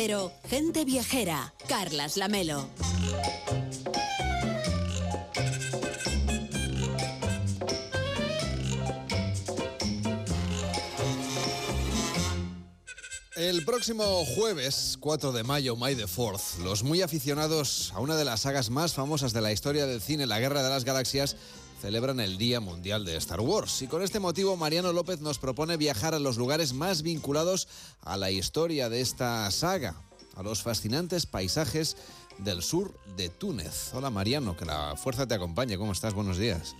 Cero, gente viajera. Carlas Lamelo. El próximo jueves, 4 de mayo, May the 4th, los muy aficionados a una de las sagas más famosas de la historia del cine, La Guerra de las Galaxias, celebran el Día Mundial de Star Wars. Y con este motivo, Mariano López nos propone viajar a los lugares más vinculados a la historia de esta saga, a los fascinantes paisajes del sur de Túnez. Hola Mariano, que la fuerza te acompañe. ¿Cómo estás? Buenos días.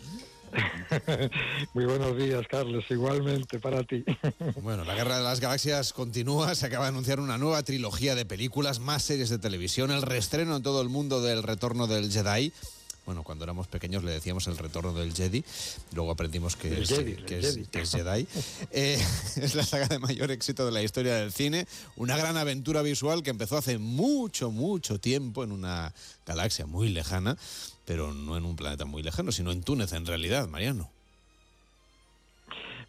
Muy buenos días, Carlos. Igualmente para ti. Bueno, la Guerra de las Galaxias continúa. Se acaba de anunciar una nueva trilogía de películas, más series de televisión, el reestreno en todo el mundo del retorno del Jedi. Bueno, cuando éramos pequeños le decíamos el retorno del Jedi, luego aprendimos que, es, Jedi, que, el es, Jedi. que es Jedi. Eh, es la saga de mayor éxito de la historia del cine, una gran aventura visual que empezó hace mucho, mucho tiempo en una galaxia muy lejana, pero no en un planeta muy lejano, sino en Túnez en realidad, Mariano.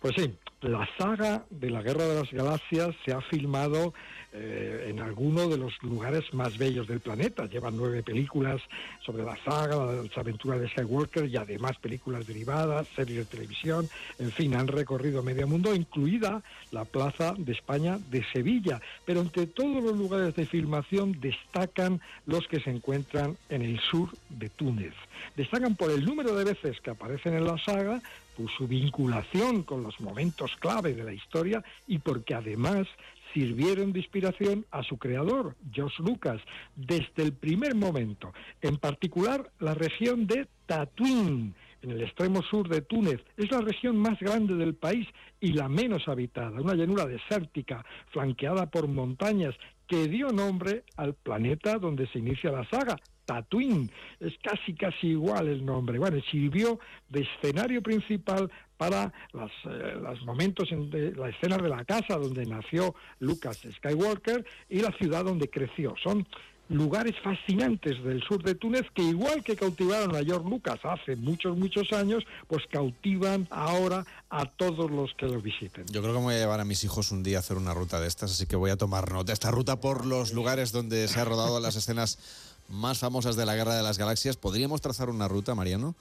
Pues sí, la saga de la Guerra de las Galaxias se ha filmado eh, en alguno de los lugares más bellos del planeta. Llevan nueve películas sobre la saga, las aventuras de Skywalker y además películas derivadas, series de televisión. En fin, han recorrido medio mundo, incluida la Plaza de España de Sevilla. Pero entre todos los lugares de filmación destacan los que se encuentran en el sur de Túnez. Destacan por el número de veces que aparecen en la saga, por su vinculación con los momentos clave de la historia y porque además sirvieron de inspiración a su creador, George Lucas, desde el primer momento. En particular, la región de Tatuín, en el extremo sur de Túnez, es la región más grande del país y la menos habitada, una llanura desértica flanqueada por montañas que dio nombre al planeta donde se inicia la saga, Tatooine. Es casi, casi igual el nombre. Bueno, sirvió de escenario principal para las, eh, los momentos, en de, la escena de la casa donde nació Lucas Skywalker y la ciudad donde creció. Son lugares fascinantes del sur de Túnez que igual que cautivaron a George Lucas hace muchos, muchos años, pues cautivan ahora a todos los que lo visiten. Yo creo que me voy a llevar a mis hijos un día a hacer una ruta de estas, así que voy a tomar nota. Esta ruta por los lugares donde se ha rodado las escenas más famosas de la Guerra de las Galaxias. ¿Podríamos trazar una ruta, Mariano?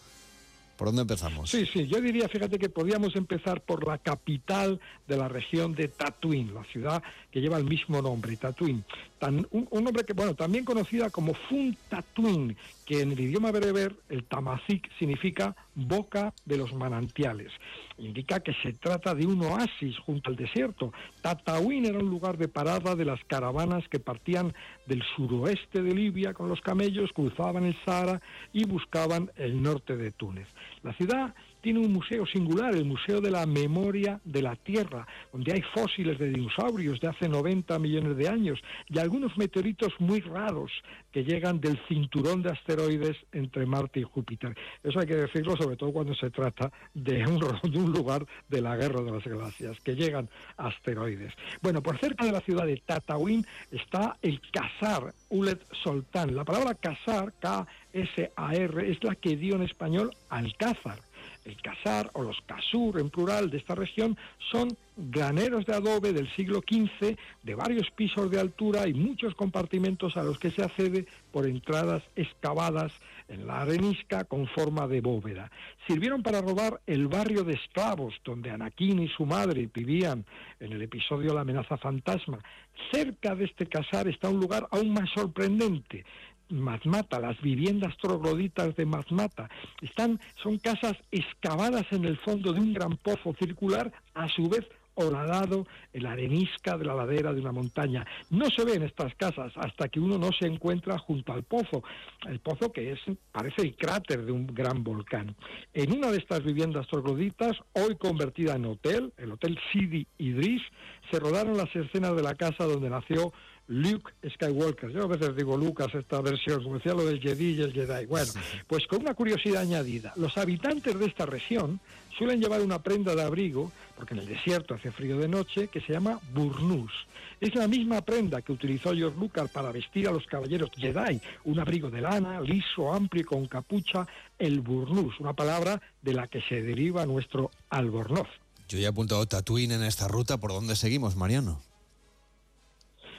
¿Por dónde empezamos? Sí, sí, yo diría, fíjate que podríamos empezar por la capital de la región de Tatooine, la ciudad que lleva el mismo nombre, Tatooine. Un, nombre que, bueno, también conocida como Fun Tatooine, que en el idioma bereber, el tamazic significa boca de los manantiales. Indica que se trata de un oasis junto al desierto. Tatooine era un lugar de parada de las caravanas que partían del suroeste de Libia con los camellos, cruzaban el Sahara y buscaban el norte de Túnez. La ciudad tiene un museo singular, el Museo de la Memoria de la Tierra, donde hay fósiles de dinosaurios de hace 90 millones de años y algunos meteoritos muy raros que llegan del cinturón de asteroides entre Marte y Júpiter. Eso hay que decirlo sobre todo cuando se trata de un, de un lugar de la Guerra de las Galaxias, que llegan asteroides. Bueno, por cerca de la ciudad de Tatooine está el Casar Ulet Soltán. La palabra Casar, K-S-A-R, es la que dio en español Alcázar. El casar o los casur en plural de esta región son graneros de adobe del siglo XV de varios pisos de altura y muchos compartimentos a los que se accede por entradas excavadas en la arenisca con forma de bóveda. Sirvieron para robar el barrio de esclavos donde Anakin y su madre vivían en el episodio La amenaza fantasma. Cerca de este casar está un lugar aún más sorprendente. Mazmata, las viviendas trogloditas de Mazmata. Están, son casas excavadas en el fondo de un gran pozo circular, a su vez horadado en la arenisca de la ladera de una montaña. No se ven estas casas hasta que uno no se encuentra junto al pozo, el pozo que es parece el cráter de un gran volcán. En una de estas viviendas trogloditas, hoy convertida en hotel, el Hotel Sidi Idris, se rodaron las escenas de la casa donde nació Luke Skywalker. Yo a veces digo Lucas esta versión, como decía lo del Jedi y el Jedi. Bueno, pues con una curiosidad añadida, los habitantes de esta región suelen llevar una prenda de abrigo, porque en el desierto hace frío de noche, que se llama burnús. Es la misma prenda que utilizó George Lucas para vestir a los caballeros Jedi, un abrigo de lana, liso, amplio y con capucha, el burnús, una palabra de la que se deriva nuestro albornoz. Yo ya he apuntado Tatooine en esta ruta, ¿por dónde seguimos, Mariano?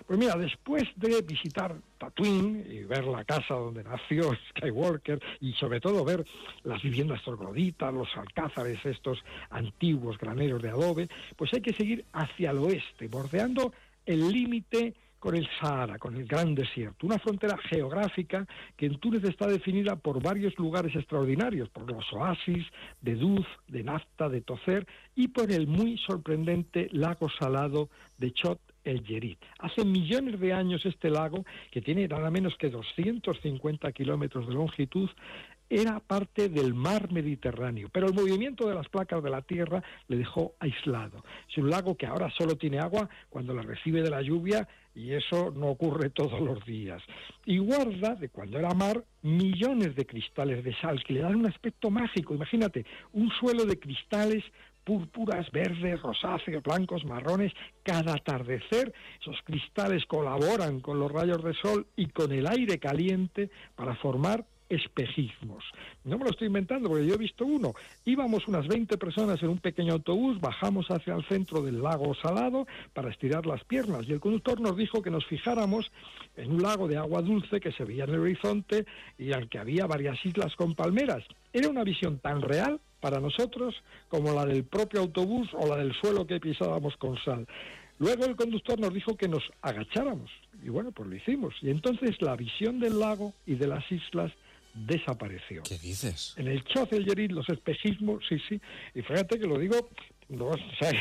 Pues mira, después de visitar Tatooine y ver la casa donde nació Skywalker y sobre todo ver las viviendas trogloditas, los alcázares estos antiguos graneros de adobe, pues hay que seguir hacia el oeste, bordeando el límite con el Sahara, con el Gran Desierto, una frontera geográfica que en Túnez está definida por varios lugares extraordinarios, por los oasis de Duz, de Nafta, de Tocer y por el muy sorprendente lago salado de Chot el Yerit. Hace millones de años este lago, que tiene nada menos que 250 kilómetros de longitud, era parte del mar Mediterráneo, pero el movimiento de las placas de la Tierra le dejó aislado. Es un lago que ahora solo tiene agua cuando la recibe de la lluvia y eso no ocurre todos los días. Y guarda, de cuando era mar, millones de cristales de sal que le dan un aspecto mágico. Imagínate, un suelo de cristales púrpuras, verdes, rosáceos, blancos, marrones. Cada atardecer esos cristales colaboran con los rayos de sol y con el aire caliente para formar espejismos. No me lo estoy inventando porque yo he visto uno. Íbamos unas 20 personas en un pequeño autobús, bajamos hacia el centro del lago Salado para estirar las piernas y el conductor nos dijo que nos fijáramos en un lago de agua dulce que se veía en el horizonte y al que había varias islas con palmeras. Era una visión tan real para nosotros como la del propio autobús o la del suelo que pisábamos con sal. Luego el conductor nos dijo que nos agacháramos y bueno, pues lo hicimos. Y entonces la visión del lago y de las islas desapareció. ¿Qué dices? En el Yerit, los espejismos, sí, sí. Y fíjate que lo digo, no, o sea,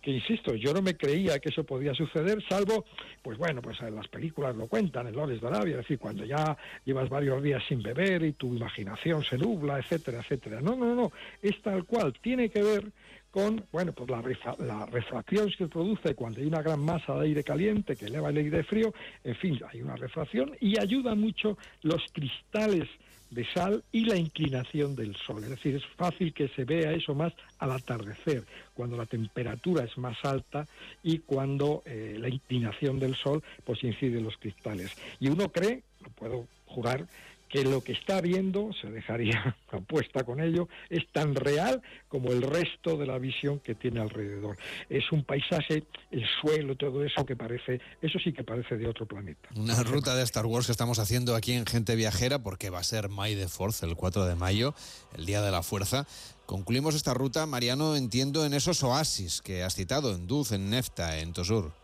que, insisto, yo no me creía que eso podía suceder, salvo, pues bueno, pues las películas lo cuentan, en Lores de Arabia, es decir, cuando ya llevas varios días sin beber y tu imaginación se nubla, etcétera, etcétera. No, no, no, es tal cual, tiene que ver con, bueno, pues la, la, refracción que se produce cuando hay una gran masa de aire caliente que eleva el aire frío, en fin, hay una refracción y ayuda mucho los cristales de sal y la inclinación del sol. Es decir, es fácil que se vea eso más al atardecer, cuando la temperatura es más alta y cuando eh, la inclinación del sol pues incide en los cristales. Y uno cree, lo puedo jurar, que lo que está viendo, se dejaría apuesta con ello, es tan real como el resto de la visión que tiene alrededor. Es un paisaje, el suelo, todo eso que parece, eso sí que parece de otro planeta. Una ruta de Star Wars que estamos haciendo aquí en Gente Viajera, porque va a ser May the Fourth, el 4 de mayo, el Día de la Fuerza. Concluimos esta ruta, Mariano, entiendo, en esos oasis que has citado, en Duz, en Nefta, en Tosur.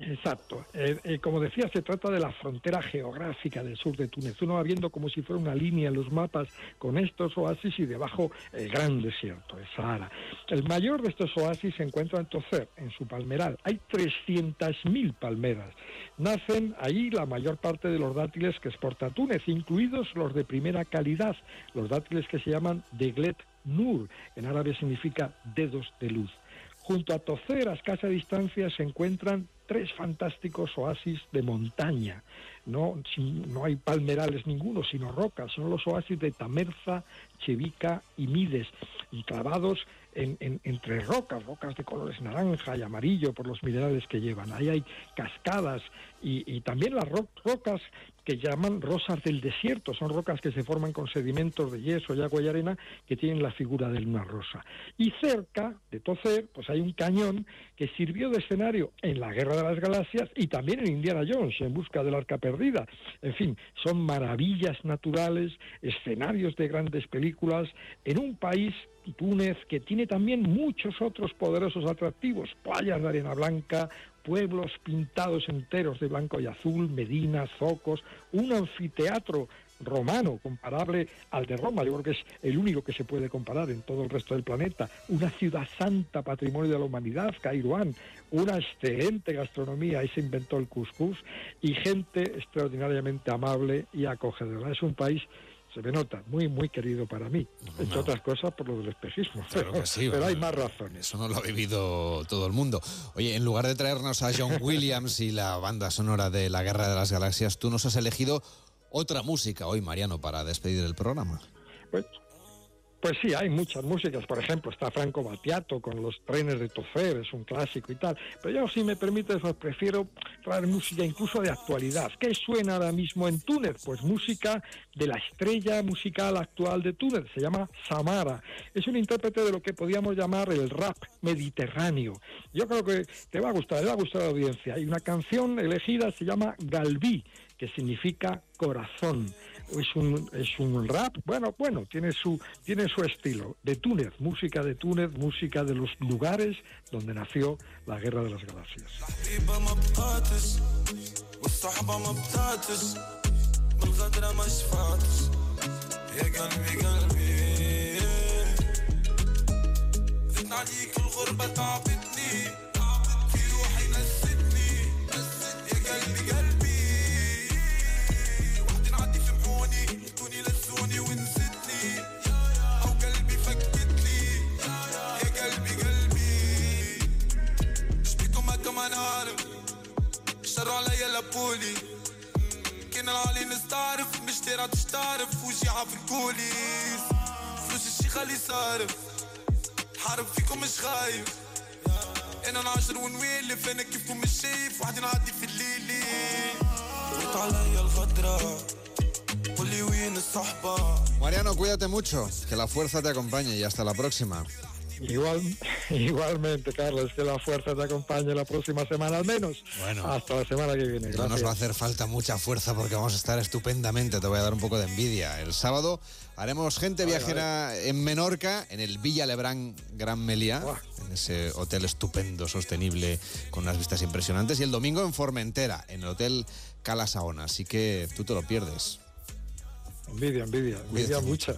Exacto. Eh, eh, como decía, se trata de la frontera geográfica del sur de Túnez. Uno va viendo como si fuera una línea en los mapas con estos oasis y debajo el gran desierto, el Sahara. El mayor de estos oasis se encuentra en Tocer, en su palmeral. Hay 300.000 palmeras. Nacen ahí la mayor parte de los dátiles que exporta Túnez, incluidos los de primera calidad, los dátiles que se llaman Deglet Nur, en árabe significa dedos de luz. Junto a Tocer, a escasa distancia, se encuentran tres fantásticos oasis de montaña. No, no hay palmerales ninguno, sino rocas. Son los oasis de Tamerza, Chevica y Mides, enclavados entre rocas, rocas de colores naranja y amarillo por los minerales que llevan. Ahí hay cascadas y, también las rocas que llaman rosas del desierto, son rocas que se forman con sedimentos de yeso y agua y arena que tienen la figura de una rosa. Y cerca de Tocer, pues hay un cañón que sirvió de escenario en la Guerra de las Galaxias y también en Indiana Jones, en busca del arca perdida. En fin, son maravillas naturales, escenarios de grandes películas, en un país Túnez, que tiene también muchos otros poderosos atractivos, playas de arena blanca, pueblos pintados enteros de blanco y azul, medinas, zocos, un anfiteatro romano comparable al de Roma, yo creo que es el único que se puede comparar en todo el resto del planeta, una ciudad santa, patrimonio de la humanidad, Cairuán, una excelente gastronomía, ahí se inventó el couscous, y gente extraordinariamente amable y acogedora. Es un país se me nota, muy, muy querido para mí. Entre otras cosas por lo del espejismo. pero, hay más razones. Eso no lo ha vivido todo el mundo. Oye, en lugar de traernos a John Williams y la banda sonora de La Guerra de las Galaxias, tú nos has elegido otra música hoy, Mariano, para despedir el programa. Pues Pues sí, hay muchas músicas. Por ejemplo, está Franco Battiato con los trenes de Tofer, es un clásico y tal. Pero yo, si me permites, pues prefiero traer música incluso de actualidad. ¿Qué suena ahora mismo en Túnez? Pues música de la estrella musical actual de Túnez. Se llama Samara. Es un intérprete de lo que podríamos llamar el rap mediterráneo. Yo creo que te va a gustar, le va a gustar la audiencia. Hay una canción elegida, se llama Galví, que significa corazón es un, es un rap, bueno, bueno, tiene su, tiene su estilo. De Túnez, música de Túnez, música de los lugares donde nació la Guerra de las Galaxias. لابولي الكوليس فلوس الشيخ اللي صارف حارب فيكم مش خايف انا نعشر ونويلف انا كيفكم مش شايف وحدي نعدي في الليلي قلت عليا الغدرة قولي وين الصحبة Mariano, cuídate mucho, que la fuerza te acompañe y hasta la próxima. Igual, igualmente, Carlos, que la fuerza te acompañe la próxima semana al menos. Bueno, hasta la semana que viene. No nos va a hacer falta mucha fuerza porque vamos a estar estupendamente. Te voy a dar un poco de envidia. El sábado haremos gente viajera en Menorca, en el Villa Lebrán Gran Meliá, en ese hotel estupendo, sostenible, con unas vistas impresionantes. Y el domingo en Formentera, en el hotel Cala Saona. Así que tú te lo pierdes. Envidia, envidia, envidia mucha.